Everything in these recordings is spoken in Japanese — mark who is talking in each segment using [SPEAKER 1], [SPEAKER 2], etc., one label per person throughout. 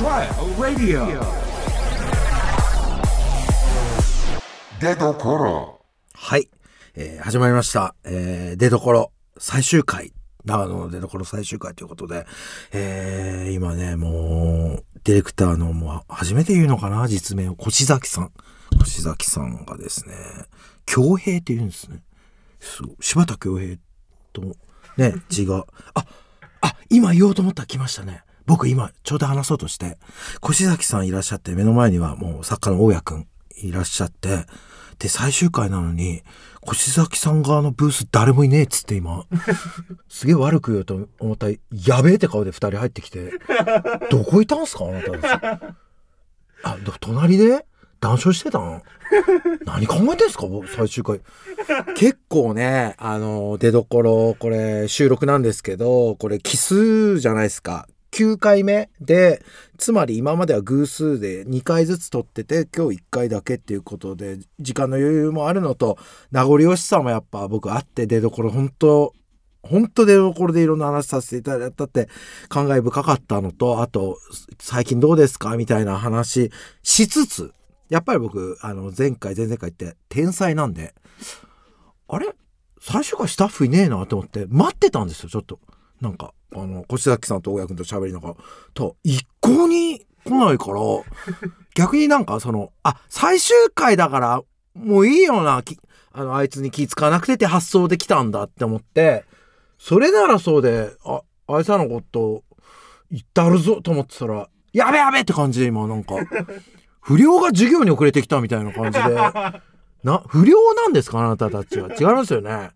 [SPEAKER 1] Trial Radio 出どころ
[SPEAKER 2] はい、えー始まりました。えー出所最終回。長野の出所最終回ということで、えー今ね、もう、ディレクターの、もう、初めて言うのかな？実名を、越崎さん。越崎さんがですね、京平って言うんですね。そう、柴田京平と、ね、字が、あ、あ、今言おうと思ったら来ましたね。僕今、ちょうど話そうとして、越崎さんいらっしゃって、目の前にはもう作家の大家くんいらっしゃって、で、最終回なのに、越崎さん側のブース誰もいねえっつって今、すげえ悪く言うと思ったら、やべえって顔で二人入ってきて、どこいたんすか？あなたたち。あ、ど隣で？談笑してたん何考えてんすか？僕最終回。結構ね、あの、出どころ、これ収録なんですけど、これ奇数じゃないですか。9回目で、つまり今までは偶数で2回ずつ撮ってて、今日1回だけっていうことで、時間の余裕もあるのと、名残惜しさもやっぱ僕あって、出どころ本当本当出どころでいろんな話させていただいたって感慨深かったのと、あと、最近どうですか？みたいな話しつつ、やっぱり僕、あの、前回、前々回って天才なんで、あれ？最初からスタッフいねえなと思って、待ってたんですよ、ちょっと。なんか、あの、越崎さんと大家君と喋りながら、と、一向に来ないから、逆になんかその、あ、最終回だから、もういいよな、きあの、あいつに気使わなくてって発想できたんだって思って、それならそうで、あ、あいつらのこと、言ってあるぞと思ってたら、やべやべって感じで今なんか、不良が授業に遅れてきたみたいな感じで、な、不良なんですかあなたたちは。違いますよね。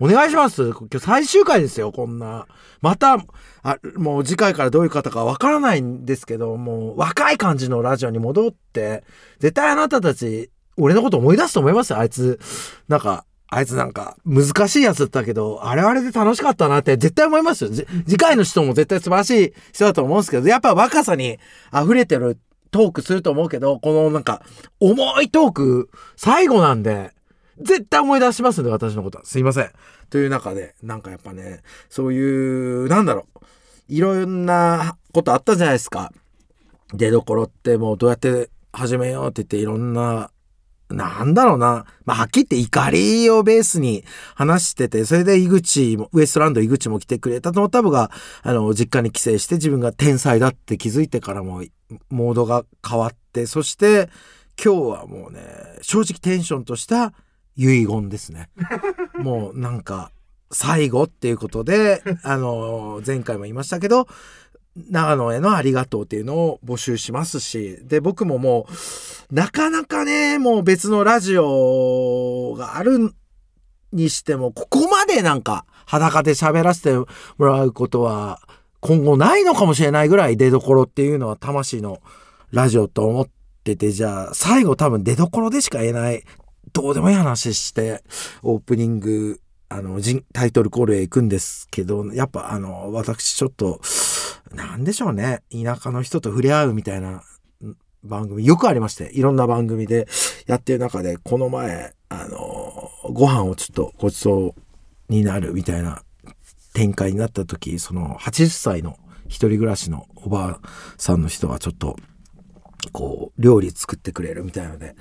[SPEAKER 2] お願いします。今日最終回ですよ、こんな。また、あ、もう次回からどういう方かわからないんですけど、もう若い感じのラジオに戻って、絶対あなたたち、俺のこと思い出すと思いますよ、あいつ。なんか、あいつなんか、難しいやつだったけど、あれあれで楽しかったなって絶対思いますよ。次回の人も絶対素晴らしい人だと思うんですけど、やっぱ若さに溢れてるトークすると思うけど、このなんか、重いトーク、最後なんで、絶対思い出しますんで、私のことは。すいません。という中で、なんかやっぱね、そういう、なんだろう。いろんなことあったじゃないですか。出どころってもうどうやって始めようって言っていろんな、なんだろうな。まあ、はっきり言って怒りをベースに話してて、それで井口も、ウエストランド井口も来てくれたと思った僕が、あの、実家に帰省して自分が天才だって気づいてからも、モードが変わって、そして、今日はもうね、正直テンションとした遺言ですね。もうなんか、最後っていうことで、あの、前回も言いましたけど、長野へのありがとうっていうのを募集しますし、で、僕ももう、なかなかね、もう別のラジオがあるにしても、ここまでなんか裸で喋らせてもらうことは、今後ないのかもしれないぐらい出どころっていうのは魂のラジオと思ってて、じゃあ、最後多分出どころでしか言えない、どうでもいい話して、オープニング、あの、タイトルコールへ行くんですけど、やっぱあの、私ちょっと、なんでしょうね。田舎の人と触れ合うみたいな番組よくありまして、いろんな番組でやってる中で、この前、あの、ご飯をちょっとごちそうになるみたいな展開になった時、その80歳の一人暮らしのおばあさんの人がちょっと、こう、料理作ってくれるみたいの、で、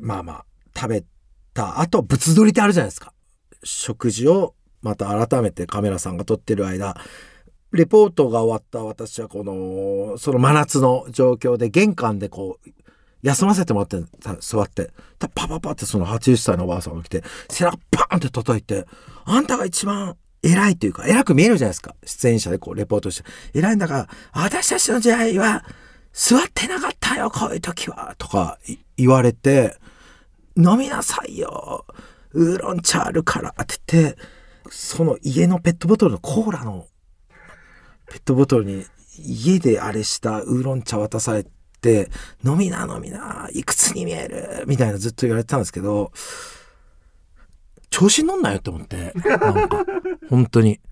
[SPEAKER 2] まあまあ、食べた後、物撮りってあるじゃないですか。食事をまた改めてカメラさんが撮ってる間、レポートが終わった私はこの、その真夏の状況で玄関でこう、休ませてもらって座って、パパパってその80歳のおばあさんが来て、背中パーンって叩いて、あんたが一番偉いというか、偉く見えるじゃないですか。出演者でこうレポートして。偉いんだから、私たちの時代は座ってなかったよ、こういう時は。とか言われて、飲みなさいよ。ウーロン茶あるからって言って、その家のペットボトルのコーラのペットボトルに家であれしたウーロン茶渡されて、飲みな飲みな、いくつに見えるみたいなずっと言われてたんですけど、調子に乗んなよって思って、なんか、本当に。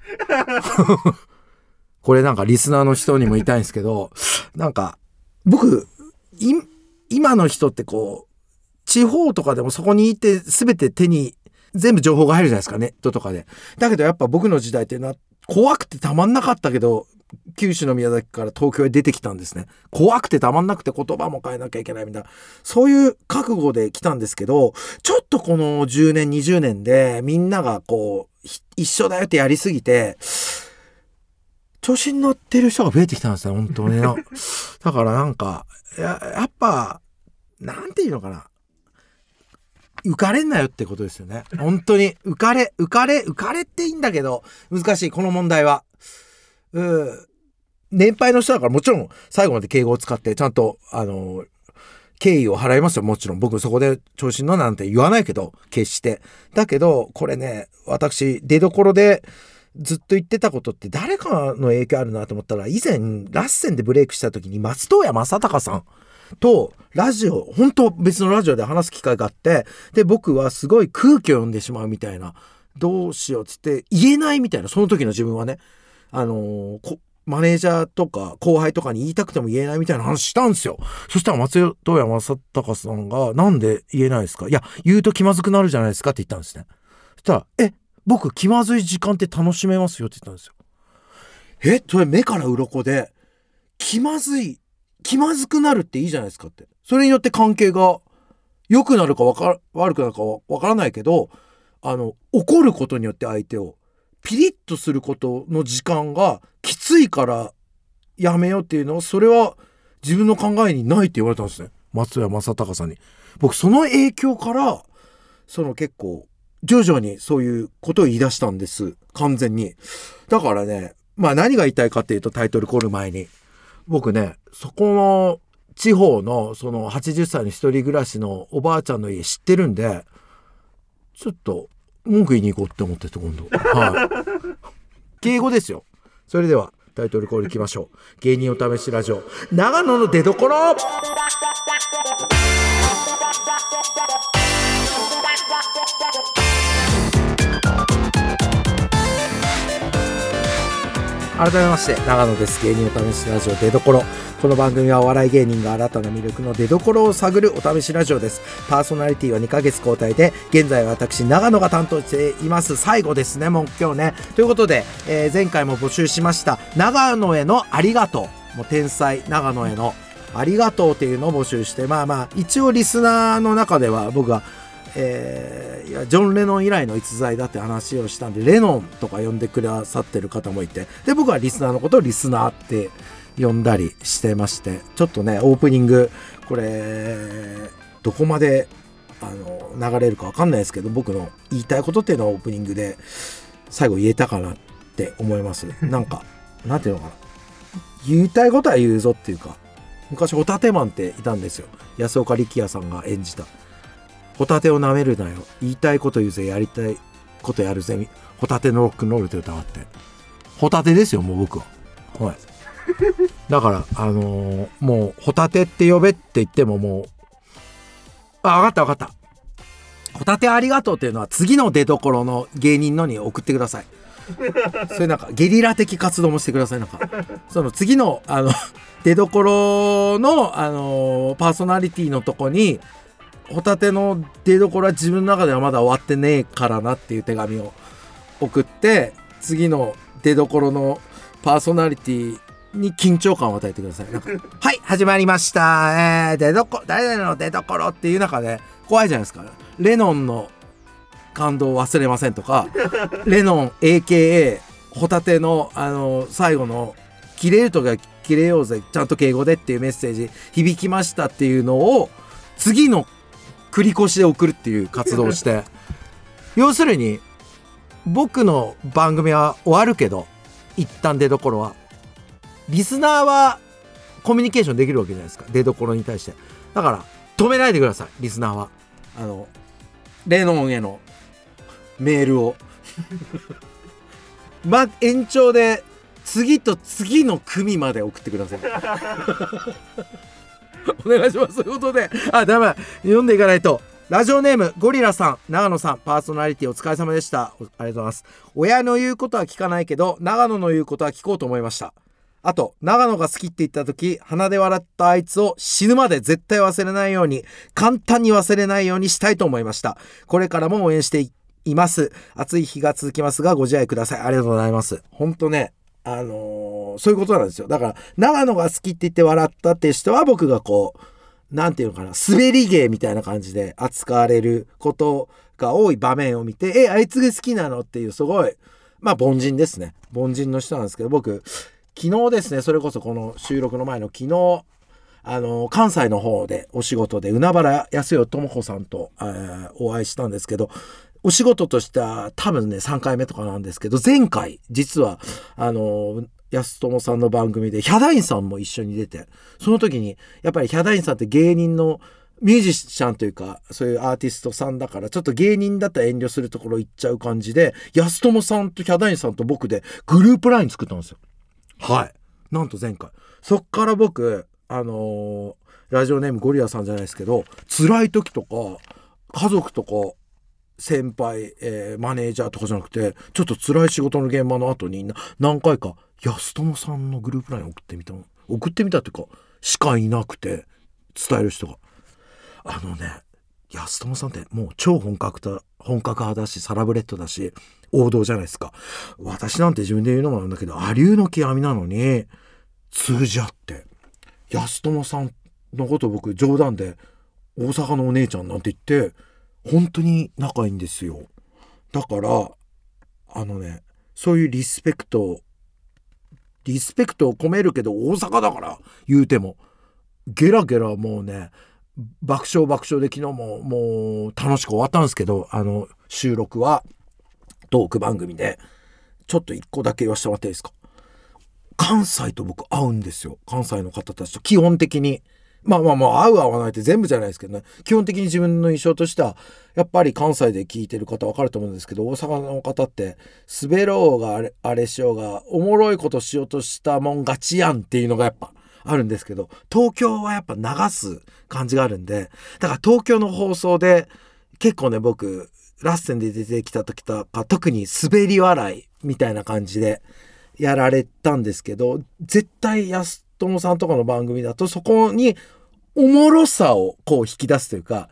[SPEAKER 2] これなんかリスナーの人にも言いたいんですけど、なんか、僕、今の人ってこう、地方とかでもそこにいて全て手に全部情報が入るじゃないですか、ネットとかで。だけどやっぱ僕の時代っていうのは怖くてたまんなかったけど、九州の宮崎から東京へ出てきたんですね。怖くてたまんなくて言葉も変えなきゃいけないみたいな。そういう覚悟で来たんですけど、ちょっとこの10年、20年でみんながこう、一緒だよってやりすぎて、調子に乗ってる人が増えてきたんですね、本当に。だからなんか、ややっぱ、なんていうのかな。浮かれんなよってことですよね。本当に。浮かれ、浮かれ、浮かれっていいんだけど、難しい、この問題は。うん。年配の人だからもちろん最後まで敬語を使ってちゃんと、あの、敬意を払いますよ、もちろん。僕そこで調子に乗なんて言わないけど、決して。だけど、これね、私、出どころでずっと言ってたことって誰かの影響あるなと思ったら、以前、ラッセンでブレイクした時に松任谷正隆さんとラジオ、本当別のラジオで話す機会があって、で、僕はすごい空気を読んでしまうみたいな、どうしようっつって言えないみたいな、その時の自分はね、あのー、マネージャーとか後輩とかに言いたくても言えないみたいな話したんですよ。そしたら松任谷正隆さんが、なんで言えないですか？いや、言うと気まずくなるじゃないですかって言ったんですね。そしたら、え、僕気まずい時間って楽しめますよって言ったんですよ。え、それ目から鱗で、気まずい、気まずくなるっていいじゃないですかって。それによって関係が良くなるかか悪くなるかわからないけど、あの、怒ることによって相手をピリッとすることの時間がきついからやめようっていうのはそれは自分の考えにないって言われたんですね松谷正隆さんに。僕その影響からその結構徐々にそういうことを言い出したんです。完全に。だからねまあ何が言いたいかっていうとタイトルコール前に。僕ねそこの地方のその80歳の一人暮らしのおばあちゃんの家知ってるんでちょっと文句言いに行こうって思ってて今度。はい。敬語ですよ。それではタイトルコールいきましょう。芸人お試しラジオ。長野の出所。改めまして長野です。芸人お試しラジオ出どころ。この番組はお笑い芸人が新たな魅力の出どころを探るお試しラジオです。パーソナリティは2ヶ月交代で現在は私長野が担当しています。最後ですねもう今日ね。ということで、えー、前回も募集しました長野へのありがとう。もう天才長野へのありがとうっていうのを募集してまあまあ一応リスナーの中では僕がえー、いやジョン・レノン以来の逸材だって話をしたんでレノンとか呼んでくださってる方もいてで僕はリスナーのことをリスナーって呼んだりしてましてちょっとねオープニングこれどこまであの流れるか分かんないですけど僕の言いたいことっていうのはオープニングで最後言えたかなって思います。なんかなんていうのかな。言いたいことは言うぞっていうか昔ホタテマンっていたんですよ。安岡力也さんが演じたホタテを舐めるなよ。言いたいこと言うぜ。やりたいことやるぜ。ホタテのロックンロールって歌があって。ホタテですよ、もう僕は。はい。だから、あのー、もう、ホタテって呼べって言ってももう、あ、わかったわかった。ホタテありがとうっていうのは次の出所の芸人のに送ってください。それなんかゲリラ的活動もしてください。なんか、その次の、あの、出所の、あのー、パーソナリティのとこに、ホタテの出どころは自分の中ではまだ終わってねえからなっていう手紙を送って次の出どころのパーソナリティに緊張感を与えてください。はい始まりました。えー、出どこ誰々の出どころっていう中で怖いじゃないですか。レノンの感動を忘れませんとか レノン AKA ホタテのあの最後の切れるとか切れようぜちゃんと敬語でっていうメッセージ響きましたっていうのを次の繰り越しで送るっていう活動をして。要するに僕の番組は終わるけど一旦出どころは。リスナーはコミュニケーションできるわけじゃないですか。出どころに対して。だから止めないでください。リスナーは。あのレノンへのメールを。ま延長で次と次の組まで送ってください。お願いします。ということで、あ、ダメ。読んでいかないと。ラジオネーム、ゴリラさん、長野さん、パーソナリティお疲れ様でした。ありがとうございます。親の言うことは聞かないけど、長野の言うことは聞こうと思いました。あと、長野が好きって言った時、鼻で笑ったあいつを死ぬまで絶対忘れないように、簡単に忘れないようにしたいと思いました。これからも応援しています。暑い日が続きますが、ご自愛ください。ありがとうございます。ほんとね、あのー、そういうことなんですよ。だから、長野が好きって言って笑ったって人は僕がこう、なんていうのかな、滑り芸みたいな感じで扱われることが多い場面を見て、え、あいつが好きなのっていうすごい、まあ凡人ですね。凡人の人なんですけど、僕、昨日ですね、それこそこの収録の前の昨日、あの、関西の方でお仕事で、海原康代智子さんと、えーお会いしたんですけど、お仕事としては多分ね、3回目とかなんですけど、前回、実は、あの、安友さんの番組で、ヒャダインさんも一緒に出て、その時に、やっぱりヒャダインさんって芸人のミュージシャンというか、そういうアーティストさんだから、ちょっと芸人だったら遠慮するところ行っちゃう感じで、安友さんとヒャダインさんと僕でグループライン作ったんですよ。はい。なんと前回。そっから僕、あのーラジオネームゴリラさんじゃないですけど、辛い時とか、家族とか、先輩、えーマネージャーとかじゃなくて、ちょっと辛い仕事の現場の後にな何回か、安友さんのグループライン送ってみた。送ってみたっていうか、しかいなくて、伝える人が。あのね、安友さんってもう超本格的本格派だし、サラブレッドだし、王道じゃないですか。私なんて自分で言うのもなんだけど、アリューの極みなのに、通じ合って。安友さんのこと僕冗談で、大阪のお姉ちゃんなんて言って、本当に仲いいんですよ。だから、あのね、そういうリスペクト、リスペクトを込めるけど大阪だから言うても、ゲラゲラもうね、爆笑爆笑で昨日ももう楽しく終わったんですけど、あの収録はトーク番組で、ちょっと一個だけ言わせてもらっていいですか？関西と僕会うんですよ。関西の方たちと基本的に。まあまあまあ会う会わないって全部じゃないですけどね。基本的に自分の印象としては、やっぱり関西で聞いてる方わかると思うんですけど、大阪の方って、滑ろうがあれあれしようが、おもろいことしようとしたもん勝ちやんっていうのがやっぱあるんですけど、東京はやっぱ流す感じがあるんで、だから東京の放送で、結構ね、僕、ラッセンで出てきた時とか、特に滑り笑いみたいな感じでやられたんですけど、絶対安友さんとかの番組だと、そこにおもろさをこう引き出すというか、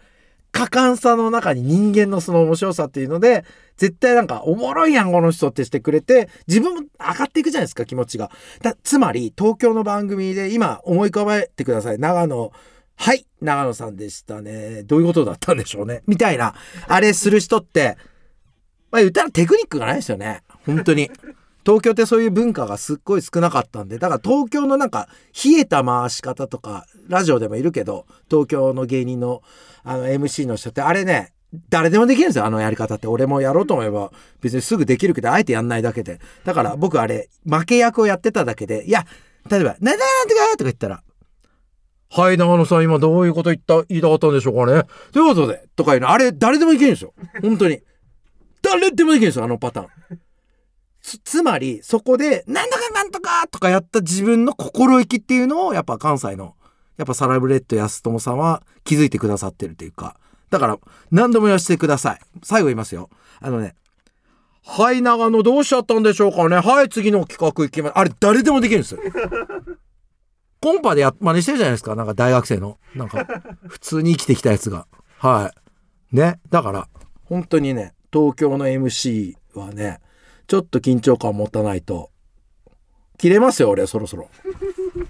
[SPEAKER 2] 果敢さの中に人間のその面白さっていうので、絶対なんかおもろいやん、この人ってしてくれて、自分も上がっていくじゃないですか、気持ちが。だつまり、東京の番組で今思い浮かべてください。長野、はい、長野さんでしたね。どういうことだったんでしょうね。みたいな、あれする人って、まあ言ったらテクニックがないですよね。本当に。東京ってそういう文化がすっごい少なかったんで、だから東京のなんか冷えた回し方とか、ラジオでもいるけど、東京の芸人のあの MC の人って、あれね、誰でもできるんですよ、あのやり方って。俺もやろうと思えば別にすぐできるけど、あえてやんないだけで。だから僕あれ、負け役をやってただけで、いや、例えば、なんだなんとかとか言ったら、はい、長野さん、今どういうこと言った、言いたかったんでしょうかね。ということで、とかいうの、あれ、誰でもいけるんですよ。本当に。誰でもできるんですよ、あのパターン。つ、つまり、そこで、なんとかなんとかとかやった自分の心意気っていうのを、やっぱ関西の、やっぱサラブレッド安友さんは気づいてくださってるというか、だから、何度も言わせてください。最後言いますよ。あのね、はい、長野どうしちゃったんでしょうかね。はい、次の企画行きます。あれ、誰でもできるんですよ。コンパでや、真似してるじゃないですか。なんか大学生の。なんか、普通に生きてきたやつが。はい。ね。だから、本当にね、東京の MC はね、ちょっと緊張感を持たないと、切れますよ、俺、そろそろ。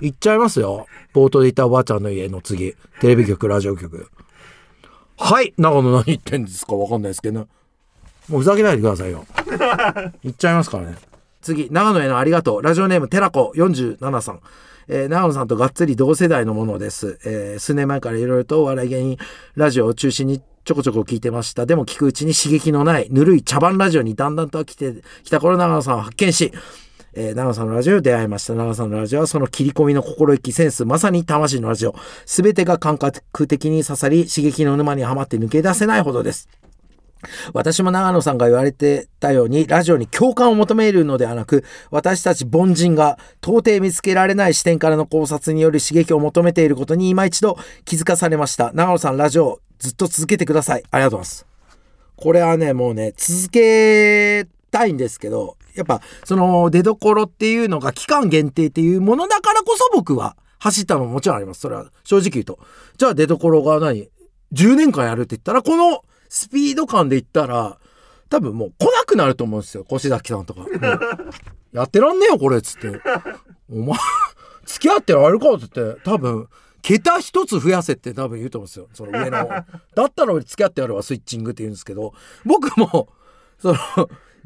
[SPEAKER 2] 行っちゃいますよ。冒頭で言ったおばあちゃんの家の次。テレビ局、ラジオ局。はい長野何言ってんですかわかんないですけどね。もうふざけないでくださいよ。行っちゃいますからね。次、長野へのありがとう。ラジオネーム、寺子47さん。えー長野さんとがっつり同世代のものです。えー数年前からいろいろとお笑い芸人ラジオを中心にちょこちょこ聞いてました。でも聞くうちに刺激のないぬるい茶番ラジオにだんだんと飽きてきた頃長野さんを発見し、えー長野さんのラジオに出会いました。長野さんのラジオはその切り込みの心意気、センス、まさに魂のラジオ。すべてが感覚的に刺さり、刺激の沼にはまって抜け出せないほどです。私も長野さんが言われてたように、ラジオに共感を求めるのではなく、私たち凡人が到底見つけられない視点からの考察による刺激を求めていることに今一度気づかされました。長野さん、ラジオずっと続けてください。ありがとうございます。これはね、もうね、続けたいんですけど、やっぱ、その、出どころっていうのが期間限定っていうものだからこそ僕は走ったのももちろんあります。それは正直言うと。じゃあ出どころが何 ?10 年間やるって言ったら、このスピード感で言ったら、多分もう来なくなると思うんですよ。越崎さんとか。やってらんねえよ、これ、つって。お前、付き合ってられるかって言って、多分、桁一つ増やせって多分言うと思うんですよ。その上の。だったら俺付き合ってやるわ、スイッチングって言うんですけど、僕も、その、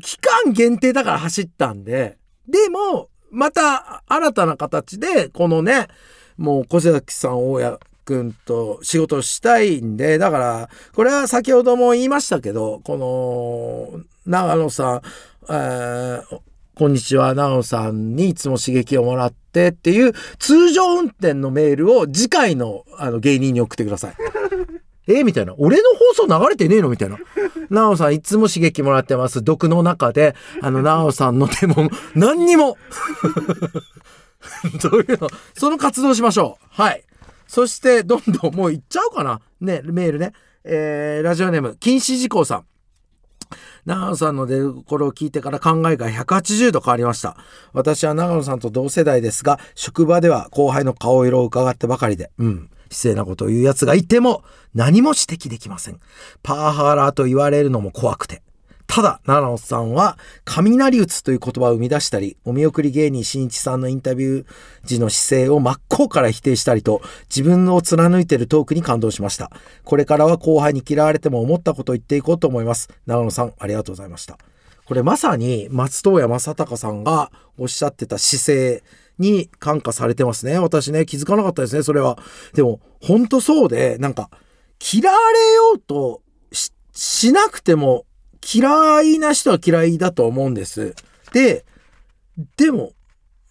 [SPEAKER 2] 期間限定だから走ったんで、でも、また新たな形で、このね、もう小崎さん、大家君と仕事したいんで、だから、これは先ほども言いましたけど、この、長野さん、えーこんにちは、長野さんにいつも刺激をもらってっていう通常運転のメールを次回のあの芸人に送ってください。えみたいな。俺の放送流れてねえの？みたいな。なおさんいつも刺激もらってます。毒の中で、あの、なおさんの手も何にも。どういうの？その活動しましょう。はい。そして、どんどんもう行っちゃおうかな。ね、メールね。えー、ラジオネーム、禁止事項さん。長野さんの出るころを聞いてから考えが180度変わりました。私は長野さんと同世代ですが、職場では後輩の顔色を伺ってばかりで、うん、失礼なことを言う奴がいても何も指摘できません。パワハラと言われるのも怖くて。ただ、長野さんは、雷打つという言葉を生み出したり、お見送り芸人しんいちさんのインタビュー時の姿勢を真っ向から否定したりと、自分を貫いているトークに感動しました。これからは後輩に嫌われても思ったことを言っていこうと思います。長野さん、ありがとうございました。これまさに、松任谷正隆さんがおっしゃってた姿勢に感化されてますね。私ね、気づかなかったですね、それは。でも、ほんとそうで、なんか、嫌われようとしなくても、嫌いな人は嫌いだと思うんです。で、でも、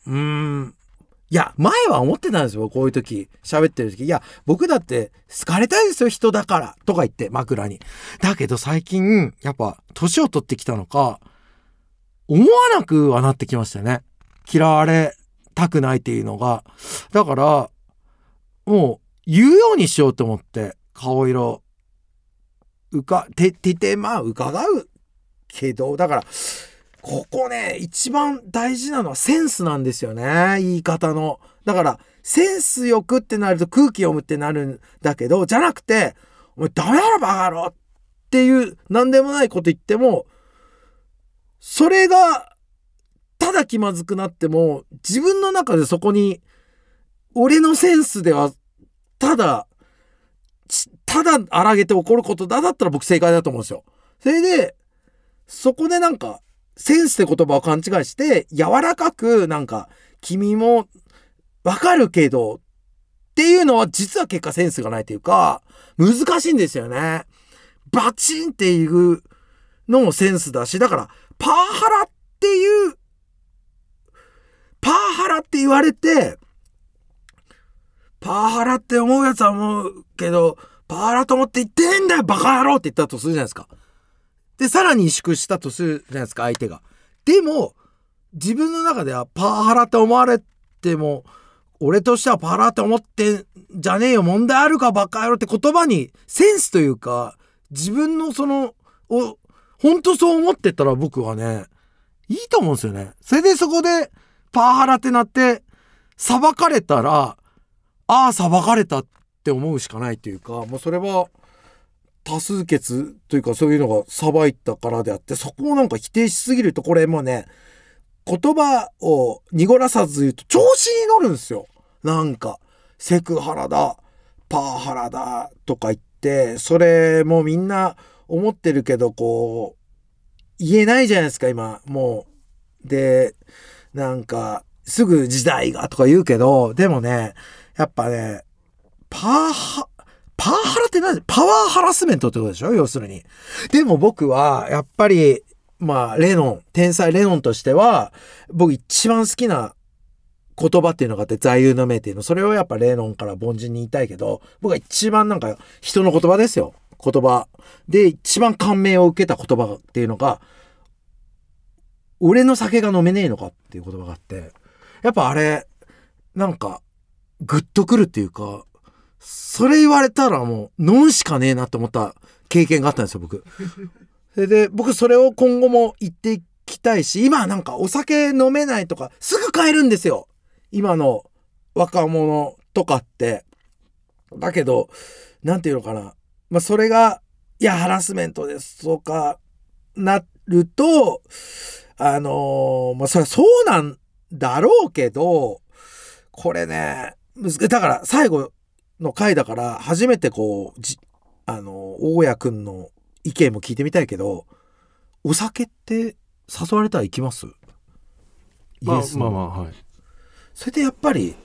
[SPEAKER 2] うーん、いや、前は思ってたんですよ、こういう時。喋ってる時。いや、僕だって好かれたいですよ、人だから。とか言って、枕に。だけど最近、やっぱ、年を取ってきたのか、思わなくはなってきましたね。嫌われたくないっていうのが。だから、もう、言うようにしようと思って、顔色、うか、て、てて、まあ、伺うけど、だから、ここね、一番大事なのはセンスなんですよね。言い方の。だから、センスよくってなると空気読むってなるんだけど、じゃなくて、お前ダメだろバカ野郎っていう、なんでもないこと言っても、それが、ただ気まずくなっても、自分の中でそこに、俺のセンスでは、ただ、ただ荒げて怒ることだだったら僕正解だと思うんですよ。それで、そこでなんか、センスって言葉を勘違いして、柔らかく、なんか、君も、わかるけど、っていうのは実は結果センスがないというか、難しいんですよね。バチンっていうのもセンスだし、だから、パワハラっていう、パワハラって言われて、パワハラって思うやつは思うけど、パワハラと思って言ってねえんだよバカ野郎って言ったとするじゃないですか。で、さらに萎縮したとするじゃないですか、相手が。でも、自分の中ではパワハラって思われても、俺としてはパワハラって思ってんじゃねえよ、問題あるかバカ野郎って言葉にセンスというか、自分のその、を、本当そう思ってたら僕はね、いいと思うんですよね。それでそこでパワハラってなって、裁かれたら、ああ、裁かれたって思うしかないというか、もうそれは、多数決というかそういうのが裁いたからであって、そこをなんか否定しすぎると、これもうね、言葉を濁らさず言うと調子に乗るんですよ。なんか、セクハラだ、パワハラだとか言って、それもみんな思ってるけど、こう、言えないじゃないですか、今。もう。で、なんか、すぐ時代がとか言うけど、でもね、やっぱね、パワハ、パワハラって何？パワーハラスメントってことでしょ？要するに。でも僕は、やっぱり、まあ、レノン、天才レノンとしては、僕一番好きな言葉っていうのがあって、座右の銘っていうの。それをやっぱレノンから凡人に言いたいけど、僕は一番なんか人の言葉ですよ。言葉。で、一番感銘を受けた言葉っていうのが、俺の酒が飲めねえのかっていう言葉があって、やっぱあれ、なんか、グッとくるっていうか、それ言われたらもう飲むしかねえなって思った経験があったんですよ、僕。それで、僕それを今後も言っていきたいし、今なんかお酒飲めないとか、すぐ買えるんですよ。今の若者とかって。だけど、なんていうのかな。まあ、それが、いや、ハラスメントですとか、なると、あのーまあ、それはそうなんだろうけど、これね、だから最後の回だから初めてこう、じあの、大家くんの意見も聞いてみたいけど、お酒って誘われたら行きます？
[SPEAKER 3] まあ
[SPEAKER 2] イエスの。
[SPEAKER 3] まあまあはい。
[SPEAKER 2] それでやっぱり、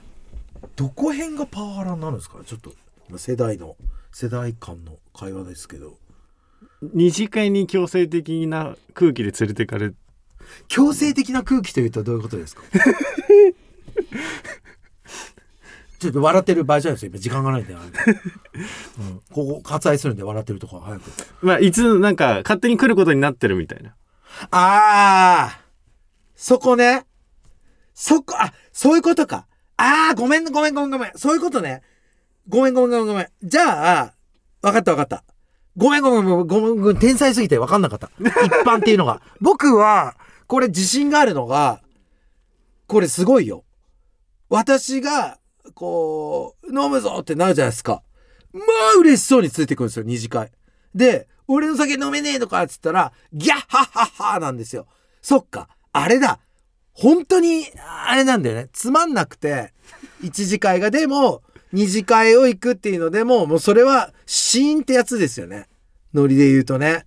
[SPEAKER 2] どこ辺がパワハラになるんですか？ちょっと、今世代の、世代間の会話ですけど。
[SPEAKER 3] 二次会に強制的な空気で連れてかれ
[SPEAKER 2] 強制的な空気というとどういうことですか？ちょっと笑ってる場合じゃないですよ。今時間がないんで、あ れうん、ここ割愛するんで笑ってるとこ早く。
[SPEAKER 3] まあいつなんか勝手に来ることになってるみたいな。
[SPEAKER 2] ああそこね。そこあそういうことか。ああごめんごめんごめんごめん。そういうことね。ごめんごめんごめんごめん。じゃあわかったわかった。ごめんごめん。ごめんごめんごめん。天才すぎてわかんなかった。一般っていうのが。僕はこれ自信があるのがこれすごいよ。私がこう飲むぞってなるじゃないですか。まあ嬉しそうについてくるんですよ二次会。で俺の酒飲めねえのかっつったらギャッハッハッハなんですよ。そっかあれだ。本当にあれなんだよね。つまんなくて一次会がでも二次会を行くっていうのでももうそれはシーンってやつですよね。ノリで言うとね。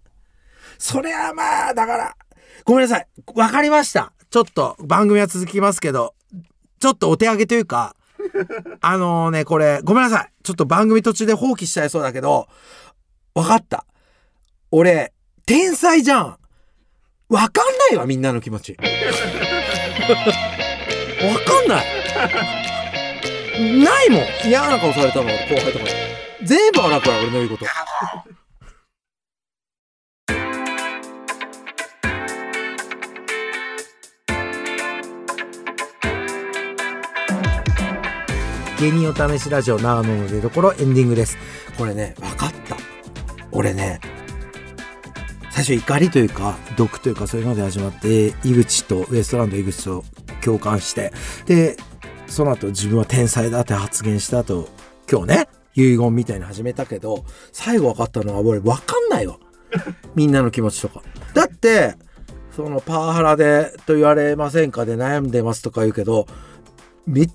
[SPEAKER 2] それはまあだからごめんなさい。わかりました。ちょっと番組は続きますけどちょっとお手上げというかあのねこれごめんなさい。ちょっと番組途中で放棄しちゃいそうだけどわかった。俺天才じゃん。わかんないわみんなの気持ち。わかんない。ないもん。嫌な顔されたの後輩とかに。全部笑うから俺の言うこと。芸人お試しラジオ長野の出所エンディングです。これね分かった。俺ね最初怒りというか毒というかそういうので始まって井口とウエストランド井口と共感してでその後自分は天才だって発言した後今日ね遺言みたいに始めたけど最後分かったのは俺分かんないわ。みんなの気持ちとか。だってそのパワハラでと言われませんかで悩んでますとか言うけどめっ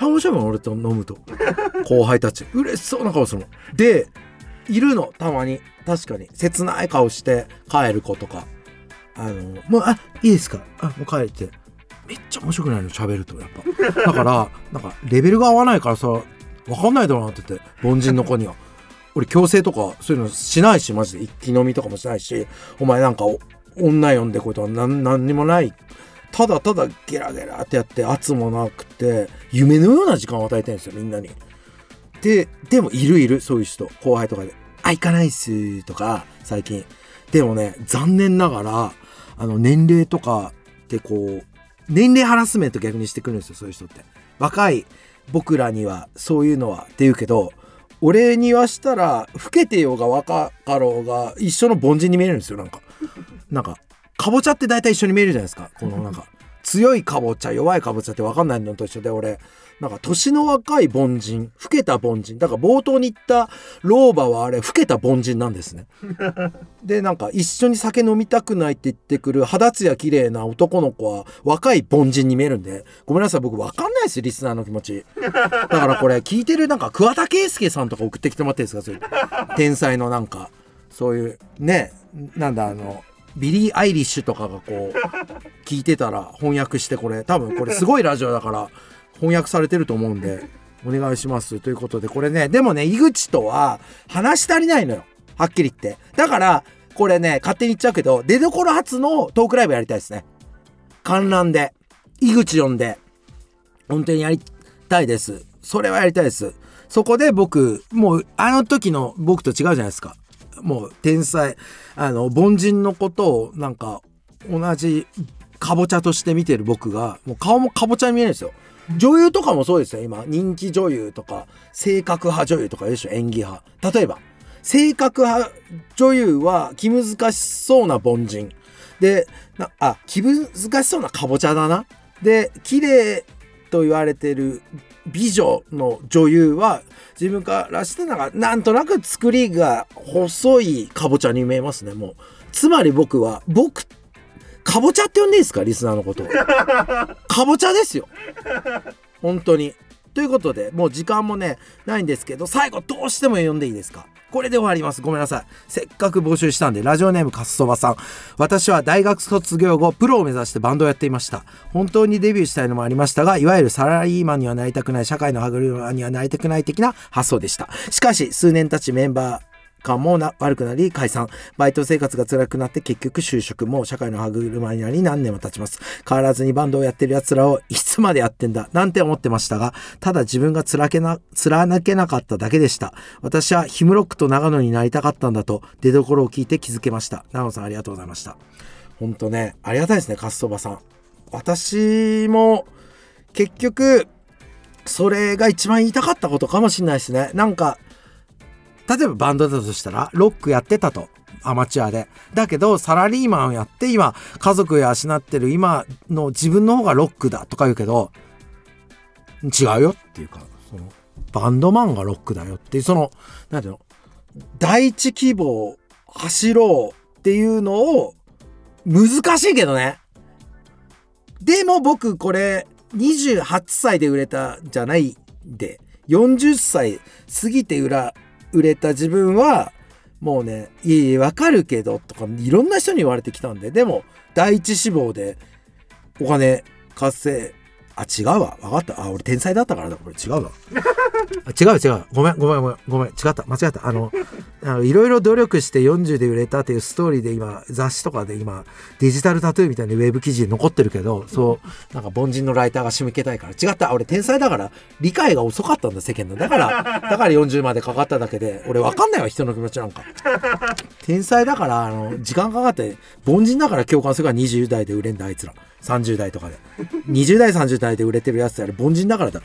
[SPEAKER 2] ちゃ面白いもん俺と飲むと。後輩たち。嬉しそうな顔するのでいるの。たまに。確かに。切ない顔して帰る子とか。あのもうあいいですか？あもう帰って。めっちゃ面白くないの？喋るとやっぱ。だからなんかレベルが合わないからさ分かんないだろうなって言って。凡人の子には。俺強制とかそういうのしないしマジで。一気飲みとかもしないし。お前なんか女呼んでこいとは何何にもない。ただただゲラゲラってやって圧もなくて夢のような時間を与えてるんですよみんなに。ででもいるいるそういう人。後輩とかで「あ行かないっす」とか最近。でもね残念ながらあの年齢とかってこう年齢ハラスメント逆にしてくるんですよそういう人って。若い僕らにはそういうのはって言うけど俺にはしたら老けてようが若かろうが一緒の凡人に見えるんですよなんか。なんかかぼちゃって大体一緒に見えるじゃないですか。このなんか強いかぼちゃ弱いかぼちゃって分かんないのと一緒で俺なんか年の若い凡人老けた凡人だから冒頭に言った老婆はあれ老けた凡人なんですね。でなんか一緒に酒飲みたくないって言ってくる肌ツヤ綺麗な男の子は若い凡人に見えるんでごめんなさい僕分かんないですリスナーの気持ち。だからこれ聞いてるなんか桑田佳祐さんとか送ってきてもらっていいですか？そういう天才のなんかそういうねなんだあのビリー・アイリッシュとかがこう聞いてたら翻訳してこれ。多分これすごいラジオだから翻訳されてると思うんでお願いします。ということでこれね。でもね井口とは話し足りないのよ。はっきり言って。だからこれね勝手に言っちゃうけど出どころ初のトークライブやりたいですね。観覧で。井口呼んで。本当にやりたいです。それはやりたいです。そこで僕もうあの時の僕と違うじゃないですか。もう天才。あの凡人のことをなんか同じかぼちゃとして見てる僕がもう顔もかぼちゃに見えるんですよ。女優とかもそうですよ。今人気女優とか性格派女優とかでしょ演技派。例えば性格派女優は気難しそうな凡人。でなあ気難しそうなかぼちゃだな。で綺麗と言われてる美女の女優は自分からしてなんかなんとなく作りが細いかぼちゃに見えますね。もう。つまり僕は僕かぼちゃって呼んでいいですかリスナーのことを。かぼちゃですよ。本当に。ということでもう時間もねないんですけど最後どうしても呼んでいいですか？これで終わります。ごめんなさい。せっかく募集したんで、ラジオネームかすそばさん。私は大学卒業後、プロを目指してバンドをやっていました。本当にデビューしたいのもありましたが、いわゆるサラリーマンにはなりたくない、社会の歯車にはなりたくない的な発想でした。しかし、数年経ちメンバー、感もな悪くなり解散。バイト生活が辛くなって結局就職も社会の歯車になり何年も経ちます。変わらずにバンドをやってる奴らをいつまでやってんだ？なんて思ってましたがただ自分が貫けな貫けなかっただけでした。私はヒムロックと長野になりたかったんだと出どころを聞いて気づけました。長野さんありがとうございました。本当ねありがたいですねカストバさん。私も結局それが一番言いたかったことかもしれないですね。なんか例えばバンドだとしたらロックやってたと。アマチュアで。だけどサラリーマンをやって今家族養ってる今の自分の方がロックだとか言うけど違うよっていうかそのバンドマンがロックだよっていうそのなんていうの？第一希望走ろうっていうのを難しいけどね。でも僕これ28歳で売れたじゃないで40歳過ぎて売ら売れた自分はもうね「いいわかるけど」とかいろんな人に言われてきたんででも第一志望でお金稼いあ違うわ。分かった。あ俺天才だったからだ。これ違うわ。違う違う。ごめんごめんごめんごめん。違った。間違った。あの あのいろいろ努力して40で売れたっていうストーリーで今雑誌とかで今デジタルタトゥーみたいなウェブ記事で残ってるけどそうなんか凡人のライターが仕向けたいから。違った。俺天才だから理解が遅かったんだ世間の。だからだから40までかかっただけで俺分かんないわ人の気持ちなんか。天才だからあの時間かかって凡人だから共感するから20代で売れんだあいつら。30代とかで。20代30代で売れてるやつやる凡人だからだ。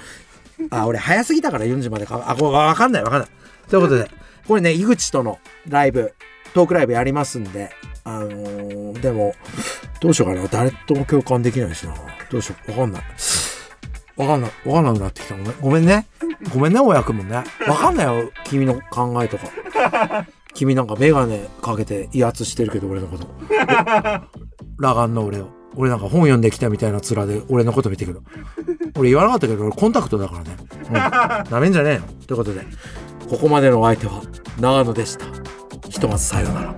[SPEAKER 2] あ俺早すぎたから40までか。あこれ分かんない分かんない。ということでこれね井口とのライブトークライブやりますんであのーでもどうしようかな。誰とも共感できないしな。どうしよう分かんない。分かんない分かんなくなってきた。ごめんごめんね。ごめんね親くもね。分かんないよ君の考えとか。君なんか眼鏡かけて威圧してるけど俺のこと。裸眼の俺を。俺なんか本読んできたみたいな面で俺のこと見てくる 俺言わなかったけど俺コンタクトだからね。うんなめんじゃねえよ。ということでここまでのお相手は長野でした。ひとまずさようなら